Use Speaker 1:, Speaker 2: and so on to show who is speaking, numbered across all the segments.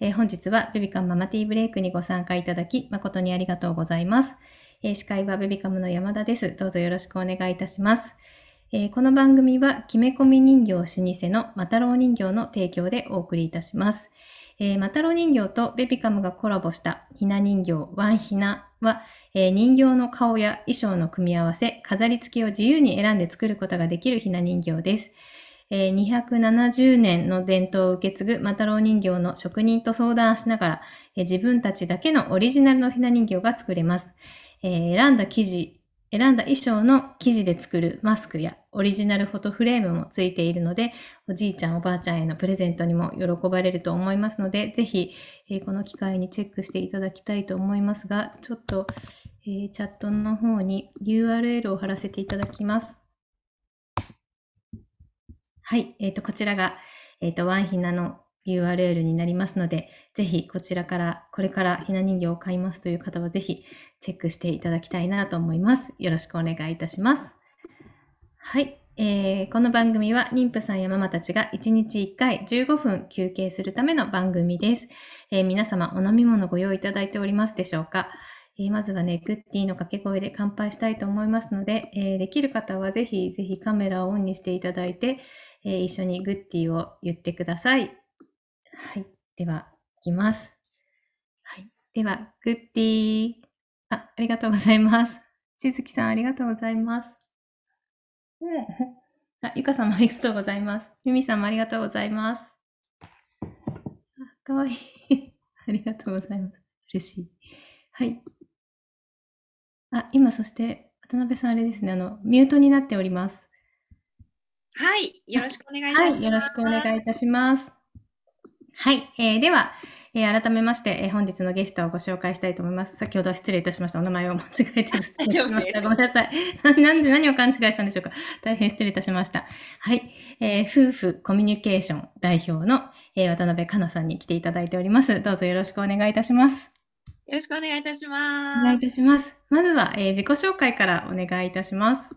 Speaker 1: えー本日はベビカムママティーブレイクにご参加いただき誠にありがとうございます。えー司会はベビカムの山田です。どうぞよろしくお願いいたします。えーこの番組は、決め込み人形老舗のマタロウ人形の提供でお送りいたします。えーマタロウ人形とベビカムがコラボしたひな人形ワンひなは、えー人形の顔や衣装の組み合わせ、飾り付けを自由に選んで作ることができるひな人形です。えー270年の伝統を受け継ぐマタロウ人形の職人と相談しながら、えー自分たちだけのオリジナルのひな人形が作れます。えー選んだ生地、選んだ衣装の生地で作るマスクやオリジナルフォトフレームもついているので、おじいちゃんおばあちゃんへのプレゼントにも喜ばれると思いますので、ぜひ、えーこの機会にチェックしていただきたいと思いますが、ちょっと、えーチャットの方に URL を貼らせていただきます。はい、えっ、と、こちらが、えっ、と、ワンひなの URL になりますので、ぜひこちらから、これからひな人形を買いますという方は、ぜひチェックしていただきたいなと思います。よろしくお願いいたします。はい。えーこの番組は妊婦さんやママたちが1日1回15分休憩するための番組です。えー皆様お飲み物ご用意いただいておりますでしょうか、えーまずはね、グッディの掛け声で乾杯したいと思いますので、えーできる方はぜひぜひカメラをオンにしていただいて、えー一緒にグッディを言ってください。はい。では、いきます。はい。では、グッディあ、ありがとうございます。しずきさん、ありがとうございます。うんあ、ゆかさんもありがとうございます。ゆみさんもありがとうございます。あかわいい。ありがとうございます。嬉しい。はい。あ、今そして、渡辺さんあれですね、あの、ミュートになっております。
Speaker 2: はい、よろしくお願いいたします。
Speaker 1: はい、よろしくお願いいたします。はい、えーでは、えー改めまして、えー本日のゲストをご紹介したいと思います。先ほどは失礼いたしました。お名前を間違えてずごめんなさい。なんで何を勘違いしたんでしょうか。大変失礼いたしました。はい、えー夫婦コミュニケーション代表の、えー渡辺香奈さんに来ていただいております。どうぞよろしくお願いいたします。
Speaker 2: よろしくお願いいたし
Speaker 1: お
Speaker 2: ます。
Speaker 1: 願いいたします。まずは、えー自己紹介からお願いいたします。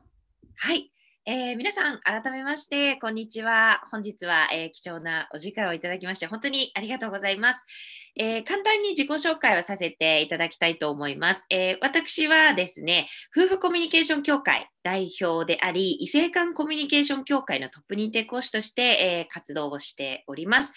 Speaker 2: はい、えー皆さん、改めまして、こんにちは。本日は、えー貴重なお時間をいただきまして、本当にありがとうございます。えー簡単に自己紹介をさせていただきたいと思います。え私はですね、夫婦コミュニケーション協会代表であり、異性間コミュニケーション協会のトップ認定講師として、え活動をしております。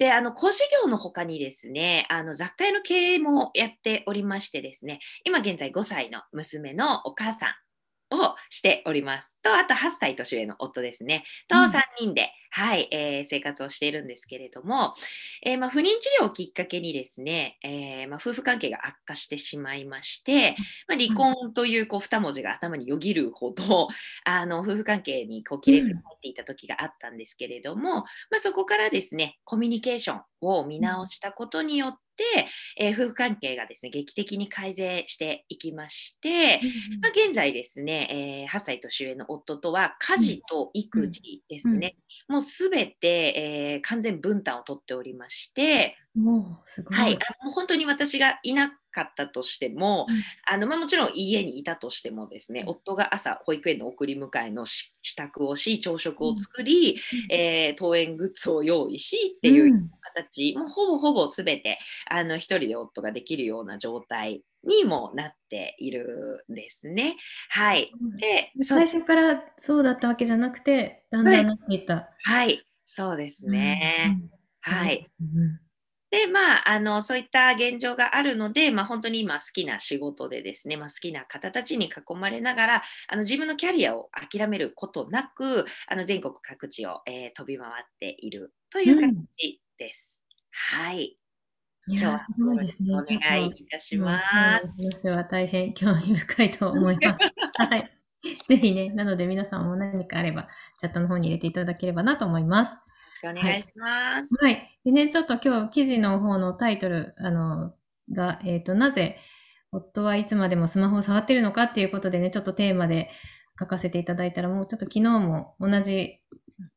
Speaker 2: で、あの、講師業の他にですね、あの、雑貨屋の経営もやっておりましてですね、今現在5歳の娘のお母さんをしております。と、あと8歳年上の夫ですね。と、
Speaker 1: うん
Speaker 2: 3人で、はい、えー生活をしているんですけれども、えーまあ、不妊治療をきっかけにですね、えーまあ、夫婦関係が悪化してしまいまして、まあ、離婚というこう2文字が頭によぎるほど、あの夫婦関係にこう亀裂が入っていた時があったんですけれども、まあ、そこからですね、コミュニケーションを見直したことによって、えー夫婦関係がですね、劇的に改善していきまして、まあ、現在ですね、えー8歳年上の夫とは家事と育児ですね、もうすべて、えー完全分担をとっておりまして、
Speaker 1: もう、すごい。
Speaker 2: はい、あの本当に私がいなかったとしても、
Speaker 1: うん
Speaker 2: あのまあ、もちろん家にいたとしてもですね、
Speaker 1: うん
Speaker 2: 夫が朝保育園の送り迎えのし支度をし朝食を作り、えー登園グッズを用意しっていう
Speaker 1: うん
Speaker 2: 形、もうほぼほぼ全てあの一人で夫ができるような状態にもなっているんですね。はい。で、
Speaker 1: 最初からそうだったわけじゃなくて、だんだんなっていった。
Speaker 2: はい、そうですね。
Speaker 1: うん。
Speaker 2: はい。
Speaker 1: うん。
Speaker 2: で、まあ、あの、そういった現状があるので、まあ、本当に今好きな仕事でですね、まあ、好きな方たちに囲まれながら、あの、自分のキャリアを諦めることなく、あの、全国各地を、えー飛び回っているという形です。はい。
Speaker 1: いやー、
Speaker 2: 今日は
Speaker 1: すごいですね。
Speaker 2: お願いいたします。
Speaker 1: す。話は大変興味深いと思います。はい。ぜひね、なので皆さんも何かあれば、チャットの方に入れていただければなと思います。
Speaker 2: くお願いします。
Speaker 1: はい。でね、ちょっと今日記事の方のタイトル、あの、が、えっ、と、なぜ夫はいつまでもスマホを触ってるのかっていうことでね、ちょっとテーマで書かせていただいたら、もうちょっと昨日も同じ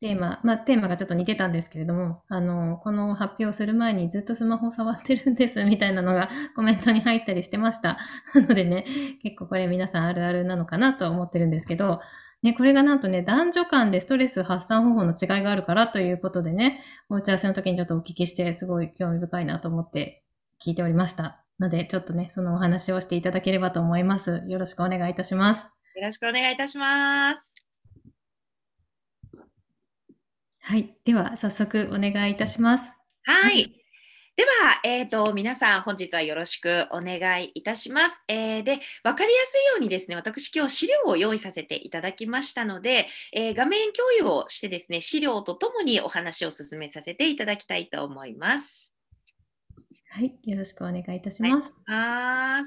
Speaker 1: テーマ、まあテーマがちょっと似てたんですけれども、あの、この発表する前にずっとスマホを触ってるんですみたいなのが コメントに入ったりしてました。なのでね、結構これ皆さんあるあるなのかなと思ってるんですけど、ね、これがなんとね、男女間でストレス発散方法の違いがあるからということでね、お打ち合わせの時にちょっとお聞きして、すごい興味深いなと思って聞いておりました。ので、ちょっとね、そのお話をしていただければと思います。よろしくお願いいたします。
Speaker 2: よろしくお願いいたします。
Speaker 1: はい。では、早速お願いいたします。
Speaker 2: はい。では、えーと、皆さん、本日はよろしくお願いいたします。えー、で、分かりやすいようにですね、私、今日資料を用意させていただきましたので、えー、画面共有をしてですね、資料とともにお話を進めさせていただきたいと思います。
Speaker 1: はい、よろしくお願いいたします。
Speaker 2: はい、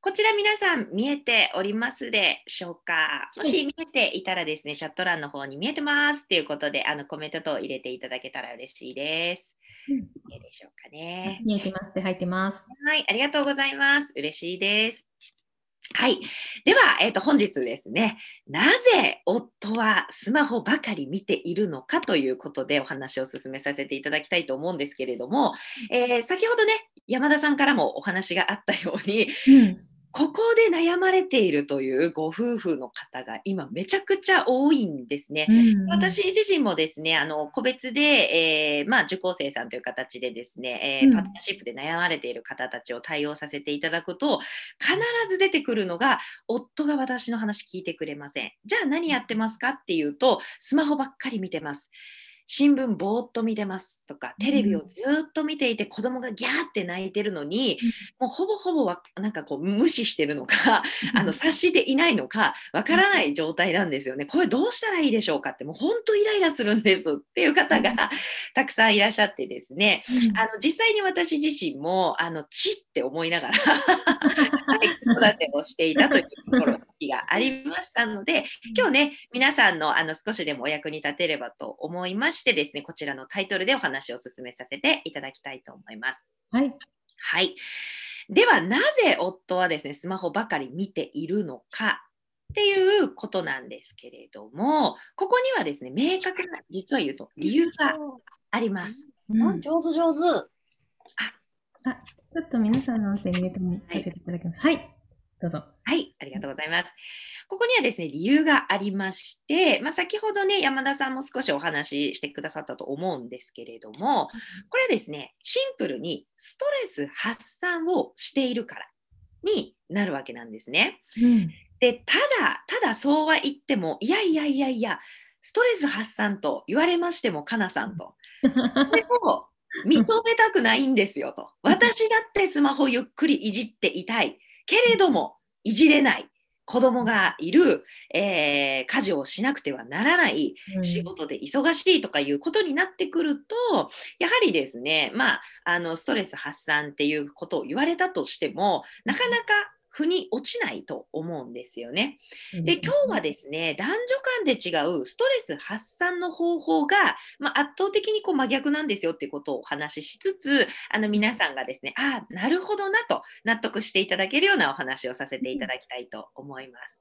Speaker 2: こちら皆さん見えておりますでしょうか？もし見えていたらですね、チャット欄の方に見えてますっていうことで、あのコメント等入れていただけたら嬉しいです。いいでしょうかね。
Speaker 1: 見えてます入ってます。
Speaker 2: はい、ありがとうございます。嬉しいです。はい。では、えっ、ー、と、本日ですね、なぜ夫はスマホばかり見ているのかということでお話を進めさせていただきたいと思うんですけれども、えー、先ほどね、山田さんからもお話があったように、うんここで悩まれているというご夫婦の方が今めちゃくちゃ多いんですね。うんうん、私自身もですね、あの個別で、えー、まあ、受講生さんという形でですね、えー、パートナーシップで悩まれている方たちを対応させていただくと、必ず出てくるのが、夫が私の話聞いてくれません。じゃあ何やってますかっていうと、スマホばっかり見てます。新聞ぼーっと見てますとかテレビをずっと見ていて子供がギャーって泣いてるのに、もうほぼほぼはなんかこう無視してるのかあの察していないのかわからない状態なんですよね。これどうしたらいいでしょうかってもう本当イライラするんですっていう方がたくさんいらっしゃってですね、あの実際に私自身もあのちって思いながら 子育てをしていたというところがありましたので今日ね皆さんのあの少しでもお役に立てればと思います。してですね、こちらのタイトルでお話を進めさせていただきたいと思います。
Speaker 1: はい。
Speaker 2: はい。では、なぜ夫はですね、スマホばかり見ているのかっていうことなんですけれども、ここにはですね、明確な、実は言うと理由があります。
Speaker 3: うん、上手上手。あ、
Speaker 1: あ、ちょっと皆さんの音声入れてもさせていただきます。はい、はいどうぞ。
Speaker 2: はい、ありがとうございます。ここにはですね、理由がありまして、まあ、先ほどね、山田さんも少しお話ししてくださったと思うんですけれども、これですね、シンプルにストレス発散をしているからになるわけなんですね。うん、で、ただ、ただそうは言っても、いやいやいやいや、ストレス発散と言われましても、かなさんと。でも認めたくないんですよと。私だってスマホゆっくりいじっていたい。けれどもいじれない子供がいる、えー、家事をしなくてはならない、仕事で忙しいとかいうことになってくると、やはりですね、まあ、あのストレス発散っていうことを言われたとしても、なかなか腑に落ちないと思うんですよね。で今日はですね男女間で違うストレス発散の方法が、まあ、圧倒的にこう真逆なんですよっていうことをお話ししつつあの皆さんがですねああなるほどなと納得していただけるようなお話をさせていただきたいと思います。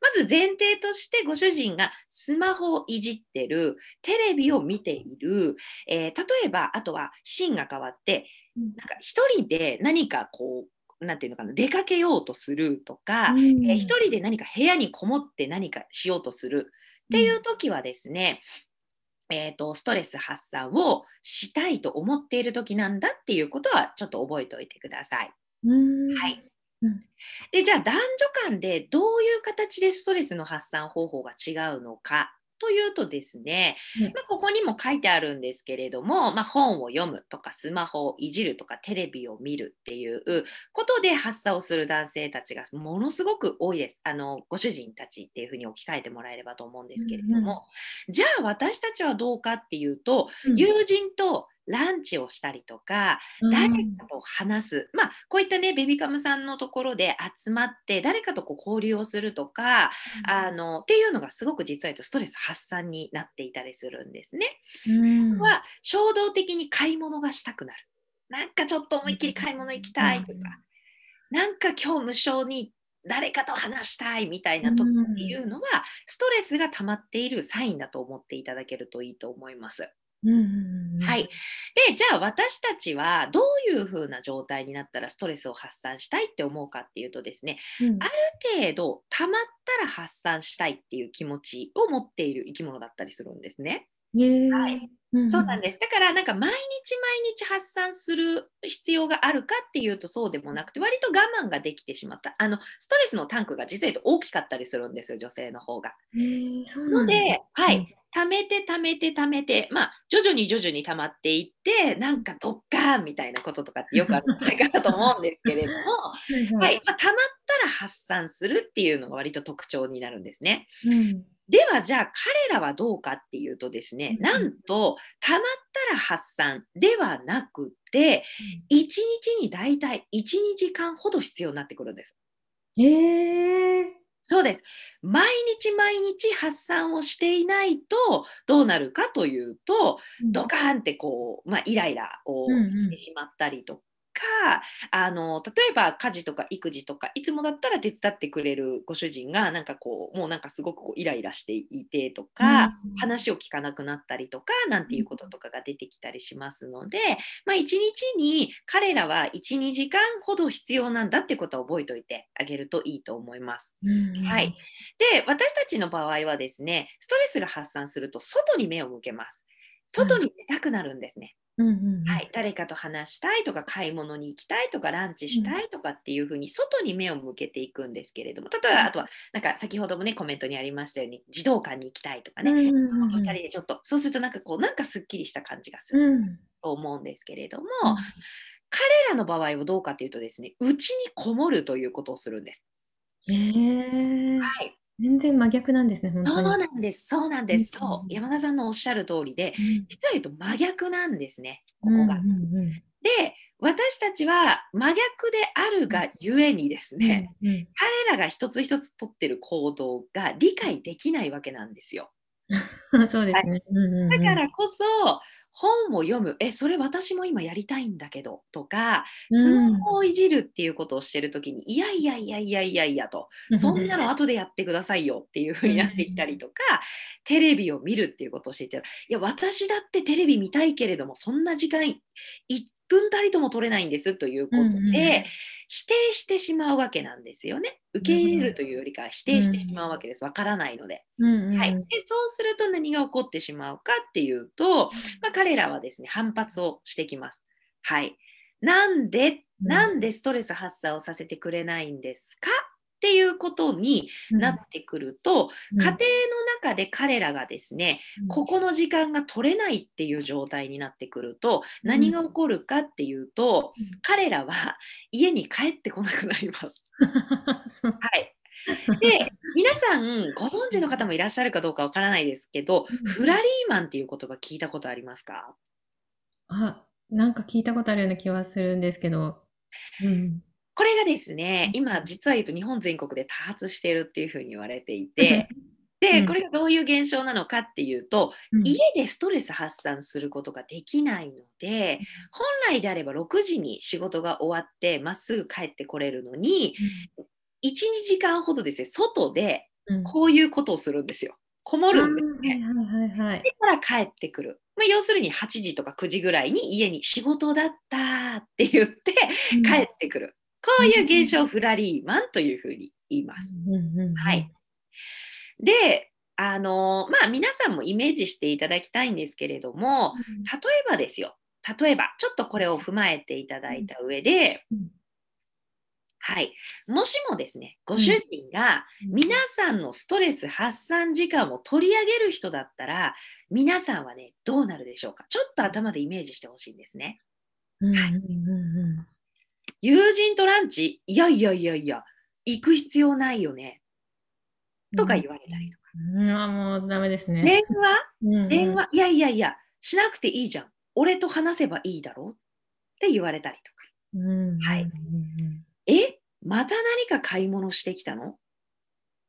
Speaker 2: まず前提としてご主人がスマホをいじってるテレビを見ている、えー、例えばあとはシーンが変わってなんか一人で何かこうなんていうのかな出かけようとするとか、うん、えー、一人で何か部屋にこもって何かしようとする。っていう時はですね、うん、えーと、ストレス発散をしたいと思っている時なんだっていうことはちょっと覚えておいてください。はい、でじゃあ男女間でどういう形でストレスの発散方法が違うのかというとですね、まあ、ここにも書いてあるんですけれども、まあ、本を読むとかスマホをいじるとかテレビを見るっていうことで発作をする男性たちがものすごく多いです。あのご主人たちっていうふうに置き換えてもらえればと思うんですけれども、うん、じゃあ私たちはどうかっていうと、うん、友人とランチをしたりとか、誰かと話す、うん、まあこういったねベビカムさんのところで集まって誰かとこう交流をするとか、うん、あのっていうのがすごく実はストレス発散になっていたりするんですね。うん、は衝動的に買い物がしたくなる。なんかちょっと思いっきり買い物行きたいとか、なんか今日無償に誰かと話したいみたいな時っていうのは、ストレスが溜まっているサインだと思っていただけるといいと思います。はい。で、じゃあ私たちはどういう風な状態になったらストレスを発散したいって思うかっていうとですね、
Speaker 1: うん
Speaker 2: ある程度溜まったら発散したいっていう気持ちを持っている生き物だったりするんですね。はい
Speaker 1: うん
Speaker 2: そうなんです。だからなんか毎日毎日発散する必要があるかっていうとそうでもなくて割と我慢ができてしまった。あのストレスのタンクが実は言うと大きかったりするんですよ、女性の方が。
Speaker 1: そうな
Speaker 2: の
Speaker 1: んですね
Speaker 2: で、はい、貯めて貯めて貯めて、まあ徐々に徐々に溜まっていって、なんかドッカーンみたいなこととかってよくあるんじゃないかなと思うんですけれども、
Speaker 1: う ん
Speaker 2: はい、まあ、溜まったら発散するっていうのが割と特徴になるんですね。
Speaker 1: うん。
Speaker 2: ではじゃあ彼らはどうかっていうとですね、
Speaker 1: うん。
Speaker 2: なんと溜まったら発散ではなくて1日にだいたい12時間ほど必要になってくるんです。
Speaker 1: へえ
Speaker 2: そうです。毎日毎日発散をしていないとどうなるかというとドカーンってこう、まあ、イライラを
Speaker 1: うんうん。
Speaker 2: してしまったりとか、あの例えば家事とか育児とかいつもだったら手伝ってくれるご主人がなんかこうもうなんかすごくこうイライラしていてとか、
Speaker 1: うん
Speaker 2: 話を聞かなくなったりとかなんていうこととかが出てきたりしますので、まあ、1日に彼らは12時間ほど必要なんだってことを覚えておいてあげるといいと思います。
Speaker 1: うんうん
Speaker 2: はい。で、私たちの場合はですね、ストレスが発散すると外に目を向けます。外に出たくなるんですね。
Speaker 1: うんうんうん
Speaker 2: はい、誰かと話したいとか買い物に行きたいとかランチしたいとかっていうふうに外に目を向けていくんですけれども例えばあとはなんか先ほどもねコメントにありましたように児童館に行きたいとかね、
Speaker 1: うんうんうん
Speaker 2: 2人でちょっとそうするとなんかこうなんかすっきりした感じがする
Speaker 1: うん。
Speaker 2: と思うんですけれども、
Speaker 1: うん。
Speaker 2: 彼らの場合はどうかというとですねうちにこもるということをするんです。はい、
Speaker 1: 全然真逆なんですね、本
Speaker 2: そう
Speaker 1: 当に。
Speaker 2: なんですそうなんです、
Speaker 1: うん
Speaker 2: そう山田さんのおっしゃる通りで
Speaker 1: うん
Speaker 2: 実は言うと真逆なんですねここが。
Speaker 1: うんうんうん
Speaker 2: で私たちは真逆であるがゆえにですね、
Speaker 1: うんうん
Speaker 2: 彼らが一つ一つ取ってる行動が理解できないわけなんですよ。
Speaker 1: そうですね。うんうんうん
Speaker 2: だからこそ本を読む、え、それ私も今やりたいんだけど。とか、スマホをいじるっていうことをしてるときに、いやいやいやいやいやいやと、そんなの後でやってくださいよっていうふうになってきたりとか、テレビを見るっていうことをしていて、いや、私だってテレビ見たいけれども、そんな時間1分たりとも取れないんですということで、
Speaker 1: うんうん
Speaker 2: 否定してしまうわけなんですよね。受け入れるというよりかは否定してしまうわけです。わからないので。
Speaker 1: うんうん
Speaker 2: はい、でそうすると何が起こってしまうかっていうと、まあ、彼らはですね反発をしてきます。はい、なんで
Speaker 1: うん
Speaker 2: なんでストレス発散をさせてくれないんですかっていうことになってくると、
Speaker 1: うん
Speaker 2: 家庭の中で彼らがですね、
Speaker 1: うん
Speaker 2: ここの時間が取れないっていう状態になってくると
Speaker 1: うん
Speaker 2: 何が起こるかっていうと、
Speaker 1: うん
Speaker 2: 彼らは家に帰ってこなくなります。はい。で、皆さんご存知の方もいらっしゃるかどうかわからないですけど、
Speaker 1: うん
Speaker 2: フラリーマンっていう言葉聞いたことありますか？
Speaker 1: あ、なんか聞いたことあるような気はするんですけど。うん。
Speaker 2: これがですね、
Speaker 1: うん
Speaker 2: 今実は言うと日本全国で多発しているっていうふうに言われていて、で、
Speaker 1: うん
Speaker 2: これがどういう現象なのかっていうと、
Speaker 1: うん
Speaker 2: 家でストレス発散することができないので、本来であれば6時に仕事が終わってまっすぐ帰ってこれるのに、1、2時間ほどですね、外で
Speaker 1: うん
Speaker 2: こういうことをするんですよ。こもるんですね。
Speaker 1: あーはいはいはいはい。
Speaker 2: でから帰ってくる。まあ、要するに8時とか9時ぐらいに家に仕事だったって言って帰ってくる。こういう現象をフラリーマンというふうに言います。はい。で、あのまあ皆さんもイメージしていただきたいんですけれども、例えばですよ。例えば、ちょっとこれを踏まえていただいた上で、
Speaker 1: うん
Speaker 2: はい。もしもですね、ご主人が皆さんのストレス発散時間を取り上げる人だったら、皆さんはね、どうなるでしょうか。ちょっと頭でイメージしてほしいんですね。
Speaker 1: うんうんうん
Speaker 2: 友人とランチ、いやいやいやいや、行く必要ないよね。
Speaker 1: うん
Speaker 2: とか言われたりとか。
Speaker 1: うん、あもうダメですね。
Speaker 2: 電話？
Speaker 1: うん。うん
Speaker 2: 電話、いやいやいや、しなくていいじゃん。俺と話せばいいだろ？って言われたりとか。
Speaker 1: うん。
Speaker 2: はい
Speaker 1: うん。うん
Speaker 2: え？また何か買い物してきたの？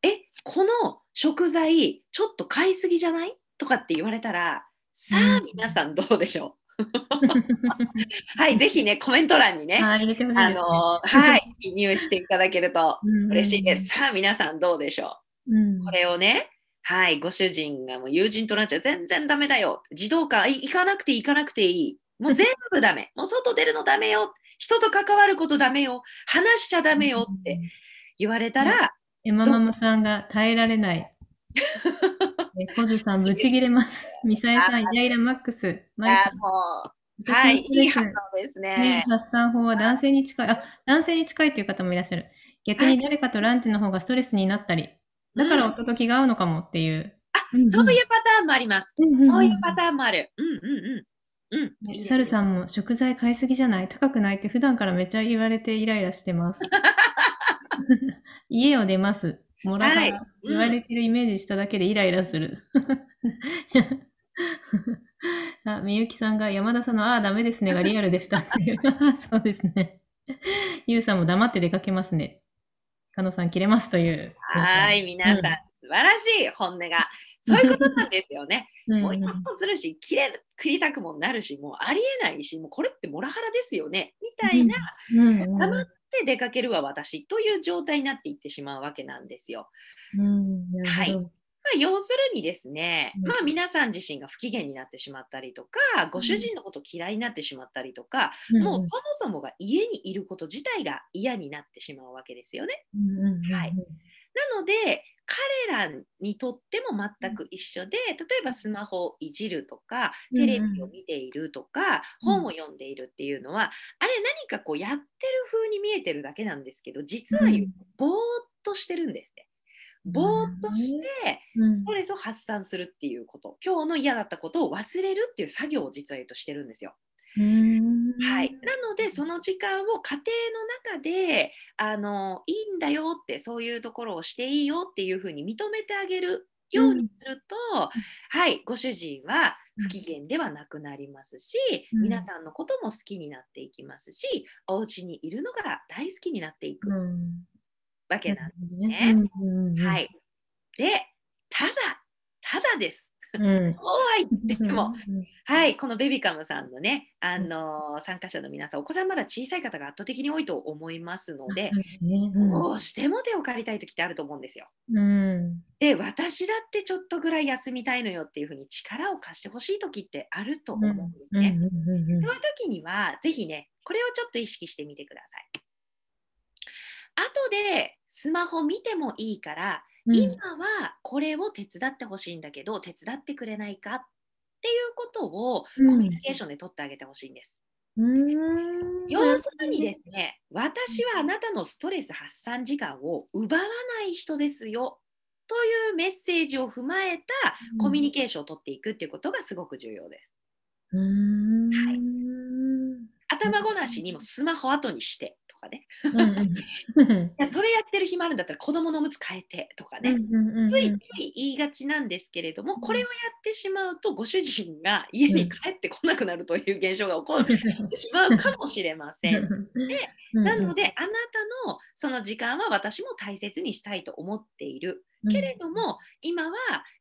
Speaker 2: え？この食材ちょっと買いすぎじゃない？とかって言われたらさあ
Speaker 1: うん。
Speaker 2: 皆さんどうでしょう？はいぜひねコメント欄にね。あのはい記入していただけると
Speaker 1: うんうんうん
Speaker 2: 嬉しいですさあ皆さんどうでしょ
Speaker 1: う？ん
Speaker 2: うこれをねはい、ご主人がもう友人となっちゃう全然ダメだよ。児童館い行かなくて行かなくていい。もう全部ダメ。もう外出るのダメよ。人と関わることダメよ。話しちゃダメよって言われたら、
Speaker 1: エマママさんが耐えられない。えコズさん、ぶち切れます。ミサエさん、イライラマックス。マイさん、
Speaker 2: はい、いい反応です
Speaker 1: ね
Speaker 2: ね。
Speaker 1: 発散法は男性に近い。あ、男性に近いという方もいらっしゃる。逆に誰かとランチの方がストレスになったり、だから
Speaker 2: うん
Speaker 1: 夫と気が合うのかもっていう。
Speaker 2: そういうパターンもあります。そういうパターンもある。うんうんうん。うん。
Speaker 1: サルさんも食材買いすぎじゃない？高くない？って普段からめっちゃ言われてイライラしてます。家を出ます。もら
Speaker 2: はい
Speaker 1: が言われてるイメージしただけでイライラする。あ、みゆきさんが山田さんのああダメですねがリアルでしたっていう。そうですね。ゆうさんも黙って出かけますね。かのさん切れますという。
Speaker 2: はい、皆さん、素晴らしい本音が。そういうことなんですよね。
Speaker 1: うん。
Speaker 2: もうイラッとするし、切れる、切りたくもなるし、もうありえないし、もうこれってモラハラですよね。みたいな、
Speaker 1: うんうん
Speaker 2: 黙って出かけるわ、私という状態になっていってしまうわけなんですよ。
Speaker 1: うん
Speaker 2: はい。まあ、要するにですね、
Speaker 1: うん。
Speaker 2: まあ、皆さん自身が不機嫌になってしまったりとか、ご主人のこと嫌いになってしまったりとか、もうそもそもが家にいること自体が嫌になってしまうわけですよね。
Speaker 1: うんうんうんうん。
Speaker 2: はい。なので彼らにとっても全く一緒で例えばスマホをいじるとか
Speaker 1: うん。
Speaker 2: テレビを見ているとか、
Speaker 1: うん。
Speaker 2: 本を読んでいるっていうのはあれ何かこうやってる風に見えてるだけなんですけど実はぼーっとしてるんですね。ぼーっとして
Speaker 1: うん。
Speaker 2: ストレスを発散するっていうこと。今日の嫌だったことを忘れるっていう作業を実は言うとしてるんですよ。
Speaker 1: うん
Speaker 2: はい、なのでその時間を家庭の中であのいいんだよってそういうところをしていいよっていうふうに認めてあげるようにすると、はい、ご主人は不機嫌ではなくなりますし、
Speaker 1: うん。
Speaker 2: 皆さんのことも好きになっていきますしお家にいるのが大好きになっていく
Speaker 1: うん。
Speaker 2: わけなんですね。
Speaker 1: うんうんうん。
Speaker 2: はい、でただただです。
Speaker 1: うん。
Speaker 2: そうは言っても、
Speaker 1: うん
Speaker 2: はい、このベビカムさんのね、あのー参加者の皆さん、お子さんまだ小さい方が圧倒的に多いと思いますので
Speaker 1: ね。うん。
Speaker 2: どうしても手を借りたい時ってあると思うんですよ。
Speaker 1: うん。
Speaker 2: で、私だってちょっとぐらい休みたいのよっていうふうに力を貸してほしい時ってあると思うんですね。そういう時には、ぜひね、これをちょっと意識してみてください。後でスマホ見てもいいから、
Speaker 1: うん。
Speaker 2: 今はこれを手伝ってほしいんだけど、手伝ってくれないかっていうことをコ
Speaker 1: うん。
Speaker 2: ミュニケーションで取ってあげてほしいんです。
Speaker 1: うん。
Speaker 2: 要するにですね、私はあなたのストレス発散時間を奪わない人ですよというメッセージを踏まえたコミュニケーションを取っていくっていうことがすごく重要です。
Speaker 1: うん。
Speaker 2: はい。頭ごなしにもスマホ後にして。とかね、
Speaker 1: うん
Speaker 2: それやってる暇あるんだったら子供のおむつ変えてとかね、ついつい言いがちなんですけれども、これをやってしまうとご主人が家に帰ってこなくなるという現象が起こってしまうかもしれません。なので、あなたのその時間は私も大切にしたいと思っている。けれども、今は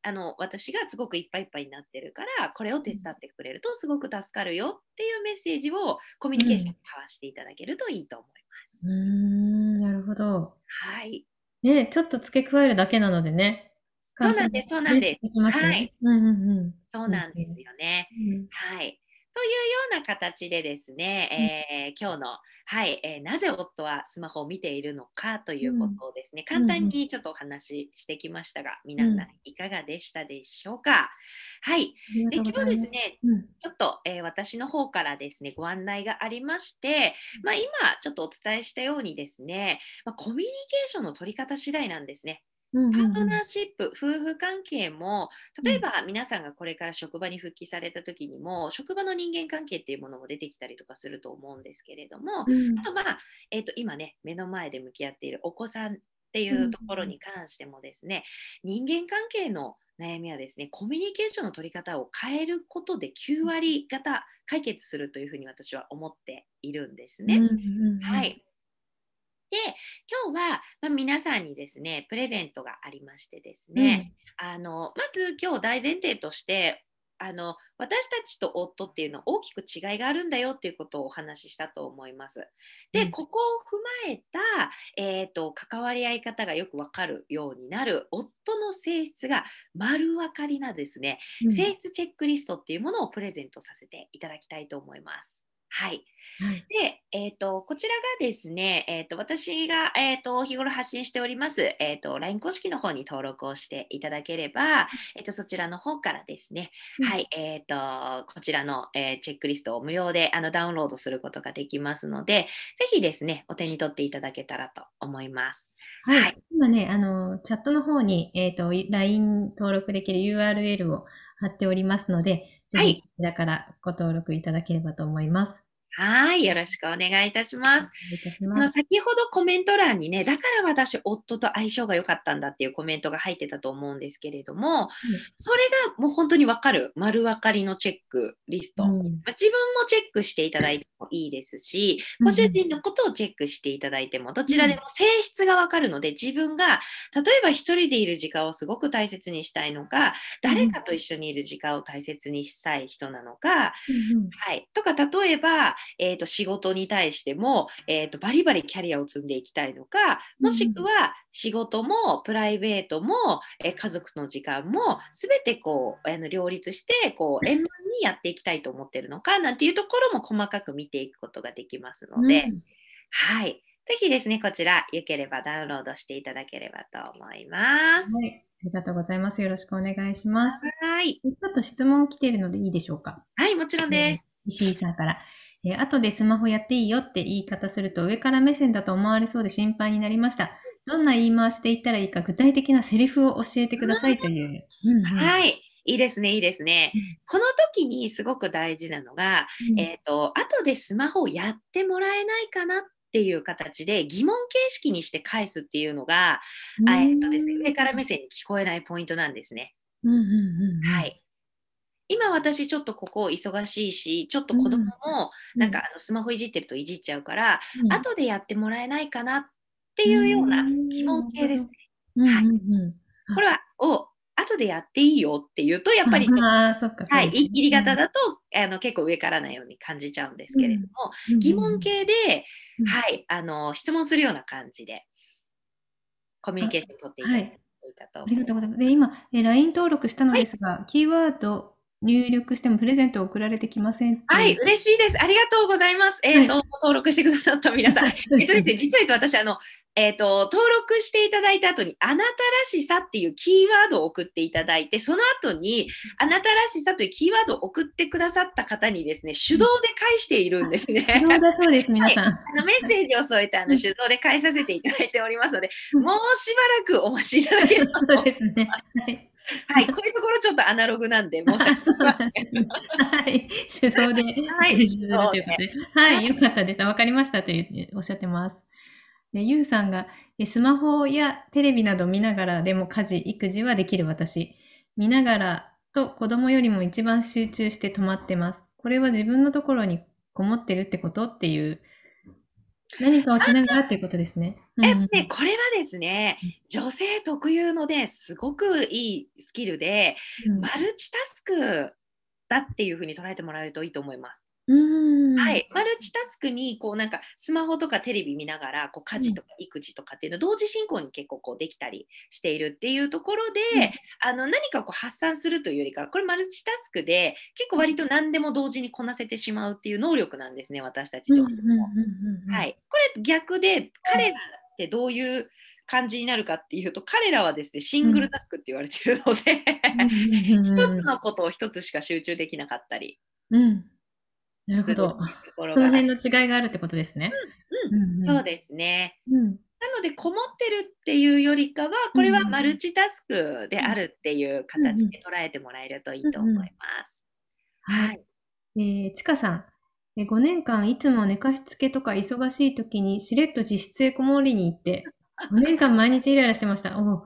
Speaker 2: あの私がすごくいっぱいいっぱいになってるから、これを手伝ってくれるとすごく助かるよっていうメッセージをコミュニケーションに交わしていただけるといいと思います。
Speaker 1: うんなるほど。
Speaker 2: はい。
Speaker 1: ね、ちょっと付け加えるだけなのでね。
Speaker 2: そうなんですそうなんです
Speaker 1: ねできますね
Speaker 2: はい
Speaker 1: うんうんうん
Speaker 2: そうなんですよね。
Speaker 1: うん
Speaker 2: はい。というような形でですね、えー今日の、はいえーなぜ夫はスマホを見ているのかということをですね、簡単にちょっとお話ししてきましたが、皆さんいかがでしたでしょうか？はい。で、今日ですね、
Speaker 1: うん
Speaker 2: ちょっと、えー私の方からですね、ご案内がありまして、まあ、今ちょっとお伝えしたようにですね、まあ、コミュニケーションの取り方次第なんですね。
Speaker 1: うんうん
Speaker 2: パートナーシップ、夫婦関係も、例えば皆さんがこれから職場に復帰された時にも、職場の人間関係っていうものも出てきたりとかすると思うんですけれども、
Speaker 1: うん。
Speaker 2: あとまあ、えー、と今ね、目の前で向き合っているお子さんっていうところに関してもですね、人間関係の悩みはですね、コミュニケーションの取り方を変えることで9割方解決するというふうに私は思っているんですね。
Speaker 1: うんうんうん。
Speaker 2: はい。で、今日は、まあ、皆さんにですね、プレゼントがありましてですね、あのまず今日大前提としてあの私たちと夫っていうのは大きく違いがあるんだよっていうことをお話ししたと思います。で、
Speaker 1: うん
Speaker 2: ここを踏まえた、えー、と関わり合い方がよくわかるようになる夫の性質が丸分かりなですね、
Speaker 1: うん
Speaker 2: 性質チェックリストっていうものをプレゼントさせていただきたいと思います。はい、
Speaker 1: はい。
Speaker 2: で、えー、とこちらがですね、えー、と私が、えー、と日頃発信しております、えー、と LINE 公式の方に登録をしていただければ、えー、とそちらの方からですね、
Speaker 1: うん。
Speaker 2: はい、えー、とこちらの、えーチェックリストを無料であのダウンロードすることができますので、ぜひですね、お手に取っていただけたらと思います。
Speaker 1: はい。
Speaker 2: はい。
Speaker 1: 今ね、あの、チャットの方に、えっ、と、LINE 登録できる URL を貼っておりますので、
Speaker 2: はい
Speaker 1: ひ、こちらからご登録いただければと思います。
Speaker 2: はい、よろしくお願いいたします。
Speaker 1: ます。
Speaker 2: 先ほどコメント欄にね、だから私、夫と相性が良かったんだっていうコメントが入ってたと思うんですけれども、それがもう本当に分かる、丸分かりのチェックリスト。
Speaker 1: うん。
Speaker 2: まあ自分もチェックしていただいてもいいですし、
Speaker 1: うん。
Speaker 2: ご主人のことをチェックしていただいても、どちらでも性質がわかるので、自分が例えば一人でいる時間をすごく大切にしたいのか、誰かと一緒にいる時間を大切にしたい人なのか、
Speaker 1: うんうん。
Speaker 2: はい、とか例えば、えー、と仕事に対しても、えー、とバリバリキャリアを積んでいきたいのかもしくは仕事もプライベートも、えー家族の時間も全てこうあの両立してこう円満にやっていきたいと思ってるのかなんていうところも細かく見ていくことができますので、
Speaker 1: うん
Speaker 2: はい、ぜひですねこちらよければダウンロードしていただければと思います。
Speaker 1: はい。ありがとうございます。よろしくお願いします。
Speaker 2: はい、
Speaker 1: ちょっと質問来ているのでいいでしょうか？
Speaker 2: はい、もちろんです。
Speaker 1: 石井さんから。えー後でスマホやっていいよって言い方すると上から目線だと思われそうで心配になりました。どんな言い回しで言ったらいいか具体的なセリフを教えてくださいという。うんうん
Speaker 2: はい、いいですね、いいですね。
Speaker 1: うん
Speaker 2: この時にすごく大事なのが、
Speaker 1: うん
Speaker 2: えっ、と、後でスマホをやってもらえないかなっていう形で疑問形式にして返すっていうのが、あえっとですね、上から目線に聞こえないポイントなんですね。
Speaker 1: うんうんうんうん
Speaker 2: はい。今私ちょっとここ忙しいし、ちょっと子供もなんかあのスマホいじってるといじっちゃうから、
Speaker 1: うん。
Speaker 2: 後でやってもらえないかなっていうような疑問形ですね。
Speaker 1: うん
Speaker 2: これは、を後でやっていいよっていうと、やっぱりちょっと
Speaker 1: ああ、そっか。
Speaker 2: はい、言い切り型
Speaker 1: だ。
Speaker 2: だと、あの結構上からなように感じちゃうんですけれども、
Speaker 1: うん。
Speaker 2: 疑問形で、
Speaker 1: うん。
Speaker 2: はい、あの質問するような感じでコミュニケーションを取っていただい。ていいかと
Speaker 1: あ
Speaker 2: 思います。
Speaker 1: りがとうございます。で、今、え LINE 登録したのですが、キーワード入力してもプレゼント送られてきません
Speaker 2: はい、嬉しいです。ありがとうございます。えっ、と、登録してくださった皆さん。えっとですね、実は言うと私、あの、えっ、と、登録していただいた後に、あなたらしさっていうキーワードを送っていただいて、その後に、あなたらしさというキーワードを送ってくださった方にですね、手動で返しているんですね。
Speaker 1: そうだそうです、皆さん。
Speaker 2: あのメッセージを添えてあの手動で返させていただいておりますので、
Speaker 1: うん
Speaker 2: もうしばらくお待ちいただければと
Speaker 1: そうですね。はい。
Speaker 2: はい、こういうところちょっとアナログなんで申し訳ない。
Speaker 1: はい。手動で。
Speaker 2: はい
Speaker 1: 手動ではい。よかったです。わかりましたというおっしゃってます。で、ゆうさんが、えスマホやテレビなど見ながらでも家事、育児はできる私。見ながらと子供よりも一番集中して止まってます。これは自分のところにこもってるってこと？っていう、何かをしながらっていうことですね。
Speaker 2: え
Speaker 1: うんうん
Speaker 2: ね、これはですね、女性特有のね、すごくいいスキルで、
Speaker 1: うん
Speaker 2: マルチタスクだっていうふうに捉えてもらえるといいと思います。
Speaker 1: うん。
Speaker 2: はい、マルチタスクにこうなんかスマホとかテレビ見ながらこう家事とか育児とかっていうの同時進行に結構こうできたりしているっていうところで、
Speaker 1: うん。
Speaker 2: あの何かこう発散するというよりかこれマルチタスクで結構割と何でも同時にこなせてしまうっていう能力なんですね私たち女性も。はい、これ逆で彼らってどういう感じになるかっていうと彼らはですねシングルタスクって言われてるので、一つのことを一つしか集中できなかったり。
Speaker 1: うん。なるほど。その
Speaker 2: が
Speaker 1: 辺の違いがあるってことですね。
Speaker 2: うん
Speaker 1: うん
Speaker 2: そうですね。
Speaker 1: うん。
Speaker 2: なので、こもってるっていうよりかは、これはマルチタスクであるっていう形で捉えてもらえるといいと思います。
Speaker 1: は
Speaker 2: はい
Speaker 1: い。えー、ちかさん。え5年間いつも寝かしつけとか忙しい時にしれっと自室へこもりに行って、5年間毎日イライラしてました。おう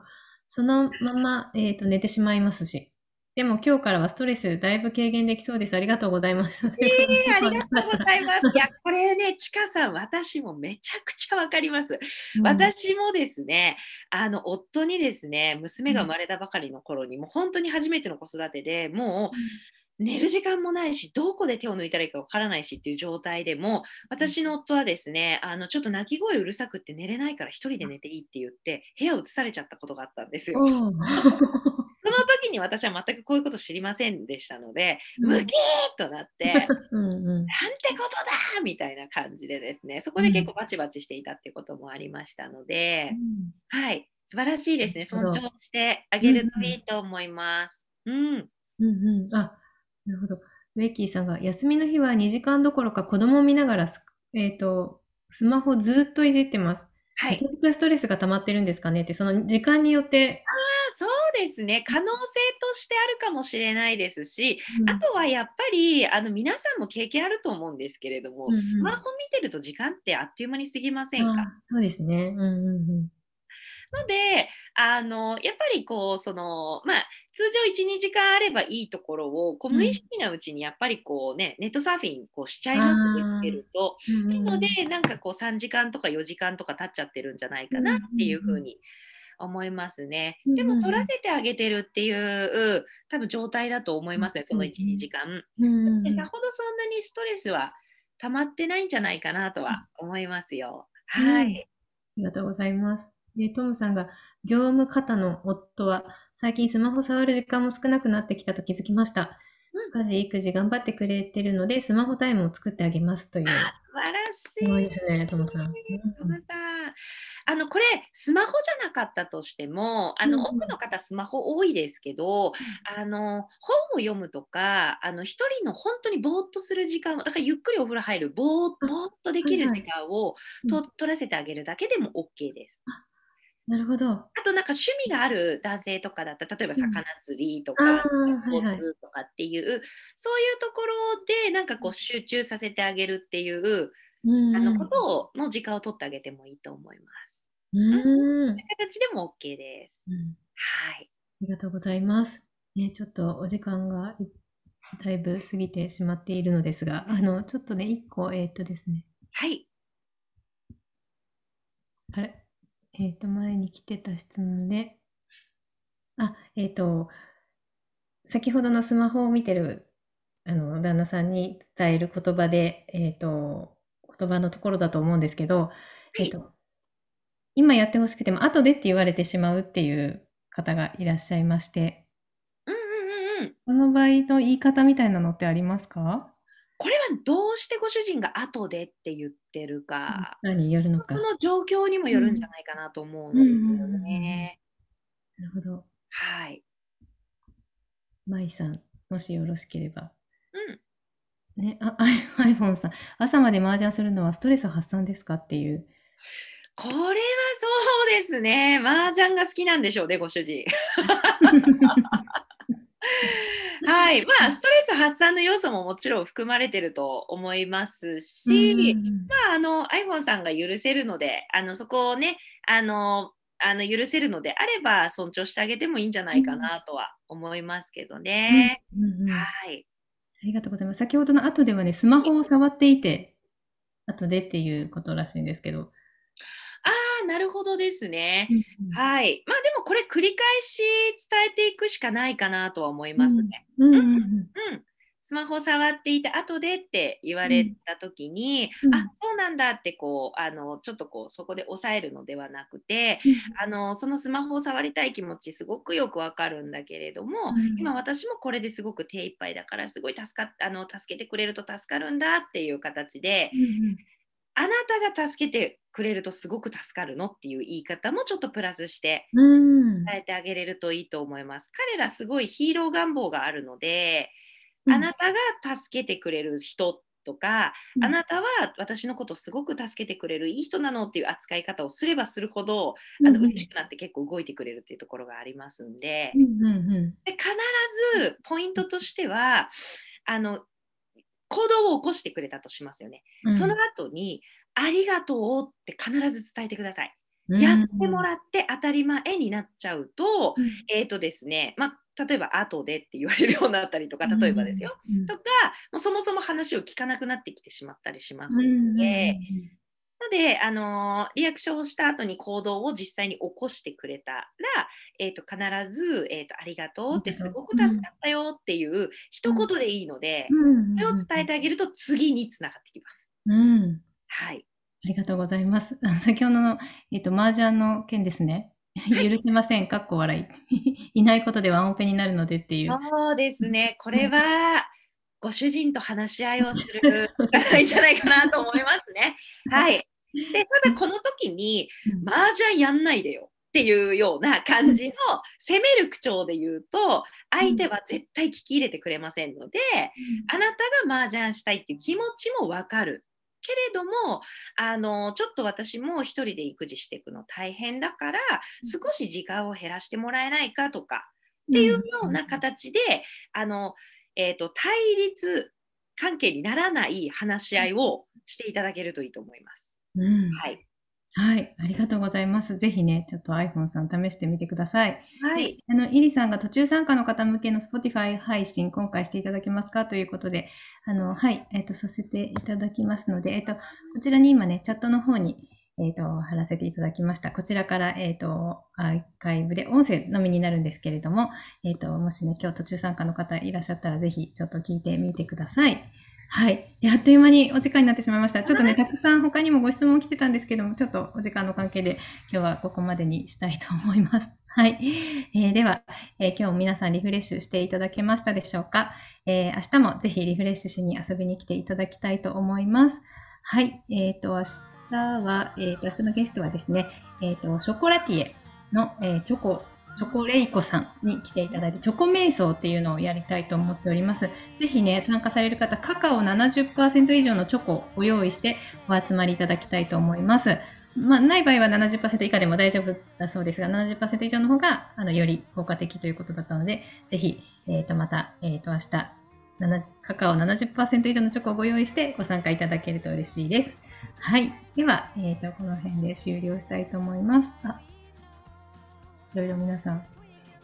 Speaker 1: そのまま、えー、と寝てしまいますし。でも今日からはストレスだいぶ軽減できそうです。ありがとうございました。ということで
Speaker 2: ありがとうございます。いや、これね、ちかさん、私もめちゃくちゃわかります。
Speaker 1: うん
Speaker 2: 私もですね、あの夫にですね、娘が生まれたばかりの頃に、もう本当に初めての子育てでもう、寝る時間もないしどこで手を抜いたらいいかわからないしっていう状態でも私の夫はですねあのちょっと泣き声うるさくって寝れないから一人で寝ていいって言って部屋を移されちゃったことがあったんですよ。に私は全くこういうこと知りませんでしたので、
Speaker 1: うん
Speaker 2: ムキーッとなって
Speaker 1: うんうん
Speaker 2: なんてことだみたいな感じでですねそこで結構バチバチしていたっていうこともありましたので、はい素晴らしいですね尊重してあげるといいと思います。うん、
Speaker 1: うんうん。あ、なるほど。ウェッキーさんが、休みの日は2時間どころか子供を見ながらス、えっと、スマホずっといじってます。
Speaker 2: はい
Speaker 1: めちゃくちゃストレスが溜まってるんですかねって、その時間によって。
Speaker 2: ですね可能性としてあるかもしれないですし、
Speaker 1: うん
Speaker 2: あとはやっぱりあの皆さんも経験あると思うんですけれども、
Speaker 1: うんうん
Speaker 2: スマホ見てると時間ってあっという間に過ぎませんか？
Speaker 1: あそうですね。うんうんうん。
Speaker 2: のであのやっぱりこうそのまあ通常12時間あればいいところをこう
Speaker 1: うん
Speaker 2: 無意識なうちにやっぱりこうねネットサーフィンこうしちゃいますね
Speaker 1: あー
Speaker 2: 見てると。
Speaker 1: うんうん
Speaker 2: なのでなんかこう3時間とか4時間とか経っちゃってるんじゃないかなっていうふうに思いますね。でも取らせてあげてるっていう多分状態だと思いますね、その1、2時間。でさほどそんなにストレスは溜まってないんじゃないかなとは思いますよ。
Speaker 1: うん
Speaker 2: はい。
Speaker 1: ありがとうございます。で、トムさんが、業務方の夫は、最近スマホ触る時間も少なくなってきたと気づきました。
Speaker 2: うん
Speaker 1: 家事、育児頑張ってくれてるので、スマホタイムを作ってあげますという。
Speaker 2: あ素晴らしい。
Speaker 1: すごいですね、トムさん。
Speaker 2: トムさんあのこれスマホじゃなかったとしてもあの、
Speaker 1: うんうん
Speaker 2: 多くの方スマホ多いですけど、あの本を読むとかあの一人の本当にぼーっとする時間だからゆっくりお風呂入るぼーっとできる
Speaker 1: はいはい
Speaker 2: 時間を、
Speaker 1: うん
Speaker 2: と取らせてあげるだけでも OK です。
Speaker 1: なるほど。
Speaker 2: あとなんか趣味がある男性とかだったら例えば
Speaker 1: うん
Speaker 2: 魚釣りとか、
Speaker 1: あー
Speaker 2: スポ
Speaker 1: はいはい
Speaker 2: ーツとかっていう、そういうところでなんかこう集中させてあげるっていう、
Speaker 1: うん
Speaker 2: あのことをの時間を取ってあげてもいいと思います。
Speaker 1: うん。
Speaker 2: そういう形でも OK です。
Speaker 1: うん
Speaker 2: はい。
Speaker 1: ありがとうございます。ね、ちょっとお時間がいだいぶ過ぎてしまっているのですが、あの、ちょっとね、一個、えーっとですね、
Speaker 2: はい。
Speaker 1: あれ、えーっと、前に来てた質問で、あ、えーっと、先ほどのスマホを見てる、あの、旦那さんに伝える言葉で、えーっと、言葉のところだと思うんですけど、えーっと、今やってほしくても、後でって言われてしまうっていう方がいらっしゃいまして、
Speaker 2: うんうんうんうん。
Speaker 1: この場合の言い方みたいなのってありますか？
Speaker 2: これはどうしてご主人が後でって言ってるか、
Speaker 1: 何によるのか。
Speaker 2: この状況にもよるんじゃないかなと思うんですよね。
Speaker 1: なるほど。
Speaker 2: はい。
Speaker 1: 舞さん、もしよろしければ。
Speaker 2: うん。
Speaker 1: ね、あ、アイ iPhone さん、朝まで麻雀するのはストレス発散ですかっていう。
Speaker 2: これはそうですね。麻雀が好きなんでしょうね、ご主人。はい。まあ、ストレス発散の要素ももちろん含まれてると思いますし、
Speaker 1: うん
Speaker 2: まあ、あの iPhone さんが許せるので、あのそこをね、あのあの許せるのであれば尊重してあげてもいいんじゃないかなとは思いますけどね。はい。
Speaker 1: りがとうございます。先ほどの後ではね、スマホを触っていて、後でっていうことらしいんですけど。
Speaker 2: なるほどですね。
Speaker 1: うん
Speaker 2: はい。まあでもこれ繰り返し伝えていくしかないかなとは思いますね。
Speaker 1: うんうんうん
Speaker 2: うん。スマホ触っていて後でって言われた時に、
Speaker 1: うん
Speaker 2: あそうなんだってこうあのちょっとこうそこで抑えるのではなくて、あのそのスマホを触りたい気持ちすごくよくわかるんだけれども、
Speaker 1: うん
Speaker 2: 今私もこれですごく手一杯だからすごい助かっあの助けてくれると助かるんだっていう形で、
Speaker 1: うん
Speaker 2: あなたが助けてくれるとすごく助かるのっていう言い方もちょっとプラスして
Speaker 1: うん。
Speaker 2: 伝えてあげれるといいと思います。彼らすごいヒーロー願望があるので、
Speaker 1: うん。
Speaker 2: あなたが助けてくれる人とか、
Speaker 1: うん。
Speaker 2: あなたは私のことをすごく助けてくれるいい人なのっていう扱い方をすればするほど、あの
Speaker 1: うん。うん
Speaker 2: 嬉しくなって結構動いてくれるっていうところがありますんで,、
Speaker 1: うんうんうん。
Speaker 2: で必ずポイントとしてはあの行動を起こしてくれたとしますよね。
Speaker 1: うん。
Speaker 2: その後にありがとうって必ず伝えてください。
Speaker 1: うん
Speaker 2: やってもらって当たり前になっちゃうと、
Speaker 1: うん
Speaker 2: えーとですね、まあ、例えば後でって言われるようになったりとか、例えばですよ。。
Speaker 1: うん
Speaker 2: とか、もうそもそも話を聞かなくなってきてしまったりしますので、ので、あのリアクションをした後に行動を実際に起こしてくれたら、えー、と必ず、えーと「ありがとう」ってすごく助かったよっていう一言でいいので、それを伝えてあげると次につながってきます。
Speaker 1: うん。
Speaker 2: はい。
Speaker 1: ありがとうございます。あ 先ほどの、えっ、と、麻雀の件ですね。許せません。かっこ笑い。いないことでワンオペになるのでっていう。
Speaker 2: そうですね。これは、ご主人と話し合いをするじゃないかなと思いますね。はい。で、ただこの時に、麻雀やんないでよっていうような感じの攻める口調で言うと、相手は絶対聞き入れてくれませんので、あなたが麻雀したいっていう気持ちもわかる。けれどもあのちょっと私も一人で育児していくの大変だから少し時間を減らしてもらえないかとかっていうような形であの、えーと、対立関係にならない話し合いをしていただけるといいと思います。
Speaker 1: うん、
Speaker 2: はい、
Speaker 1: はい、ありがとうございます。ぜひね、ちょっと iPhone さん試してみてください。
Speaker 2: はい。
Speaker 1: あの、イリさんが途中参加の方向けの Spotify 配信、今回していただけますか？ということで、あの、はい、えっ、と、させていただきますので、えっ、と、こちらに今ね、チャットの方に、えっ、と、貼らせていただきました。こちらから、えっ、と、アーカイブで音声のみになるんですけれども、えっ、と、もしね、今日途中参加の方いらっしゃったら、ぜひ、ちょっと聞いてみてください。はい。あっという間にお時間になってしまいました。ちょっとね、たくさん他にもご質問来てたんですけども、ちょっとお時間の関係で今日はここまでにしたいと思います。はい。えー、では、えー、今日も皆さんリフレッシュしていただけましたでしょうか、えー、明日もぜひリフレッシュしに遊びに来ていただきたいと思います。はい。えっ、と、明日は、えっ、と、明日のゲストはですね、えっ、と、ショコラティエの、えチョコチョコレイコさんに来ていただいて、チョコ瞑想っていうのをやりたいと思っております。ぜひね、参加される方、カカオ70%以上のチョコをご用意してお集まりいただきたいと思います。まあ、ない場合は70%以下でも大丈夫だそうですが、70%以上の方が、あの、より効果的ということだったので、ぜひ、えっ、ー、と、また、えっ、ー、と、明日、カカオ70%以上のチョコをご用意してご参加いただけると嬉しいです。はい。では、えっ、ー、と、この辺で終了したいと思います。あいろいろ皆さん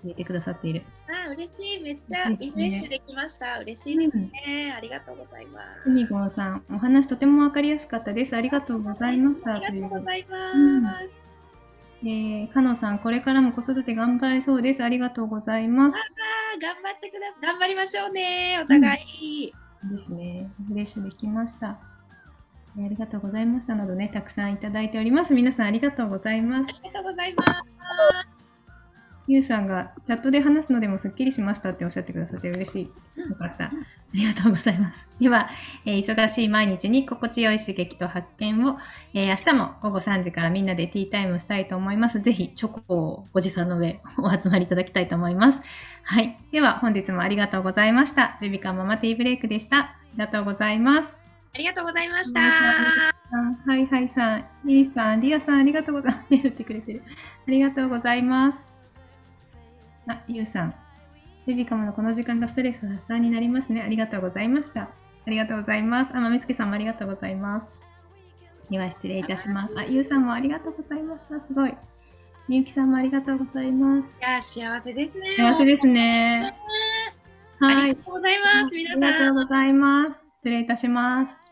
Speaker 1: 入れてくださっている。
Speaker 2: あ、嬉しい。めっちゃリフレッシュできました。嬉しいですね、うん。ありがとうございます。
Speaker 1: みごさん、お話とてもわかりやすかったです。ありがとうございました。
Speaker 2: ありがとうございます。
Speaker 1: うん、えー、かのさん、これからも子育て頑張れそうです。ありがとうございます。
Speaker 2: あ頑張ってください。頑張りましょうね。お互い、
Speaker 1: うん、ですね。リフレッシュできました。ありがとうございましたなどね、たくさんいただいております。皆さんありがとうございます。
Speaker 2: ありがとうございます。
Speaker 1: ゆうさんがチャットで話すのでもすっきりしましたっておっしゃってくださって嬉しい。よかった。ありがとうございます。では、えー、忙しい毎日に心地よい刺激と発見を、えー、明日も午後3時からみんなでティータイムしたいと思います。ぜひチョコをご持参の上 お集まりいただきたいと思います。はい。では本日もありがとうございました。ベビカンママティーブレイクでした。ありがとうございます。
Speaker 2: ありがとうございました。
Speaker 1: はいはいさん、リリさん、リアさん、ありがとうございます。言ってくれてる。ありがとうございます。あ、ゆうさん。ベビカムのこの時間がストレス発散になりますね。ありがとうございました。ありがとうございます。あ、まめつけさんもありがとうございます。では失礼いたします。あ、ゆうさんもありがとうございました。すごい。みゆきさんもありがとうございます。
Speaker 2: いや、幸せですね。
Speaker 1: 幸せですね。
Speaker 2: はい。ありがとうございます。皆さん。
Speaker 1: ありがとうございます。失礼いたします。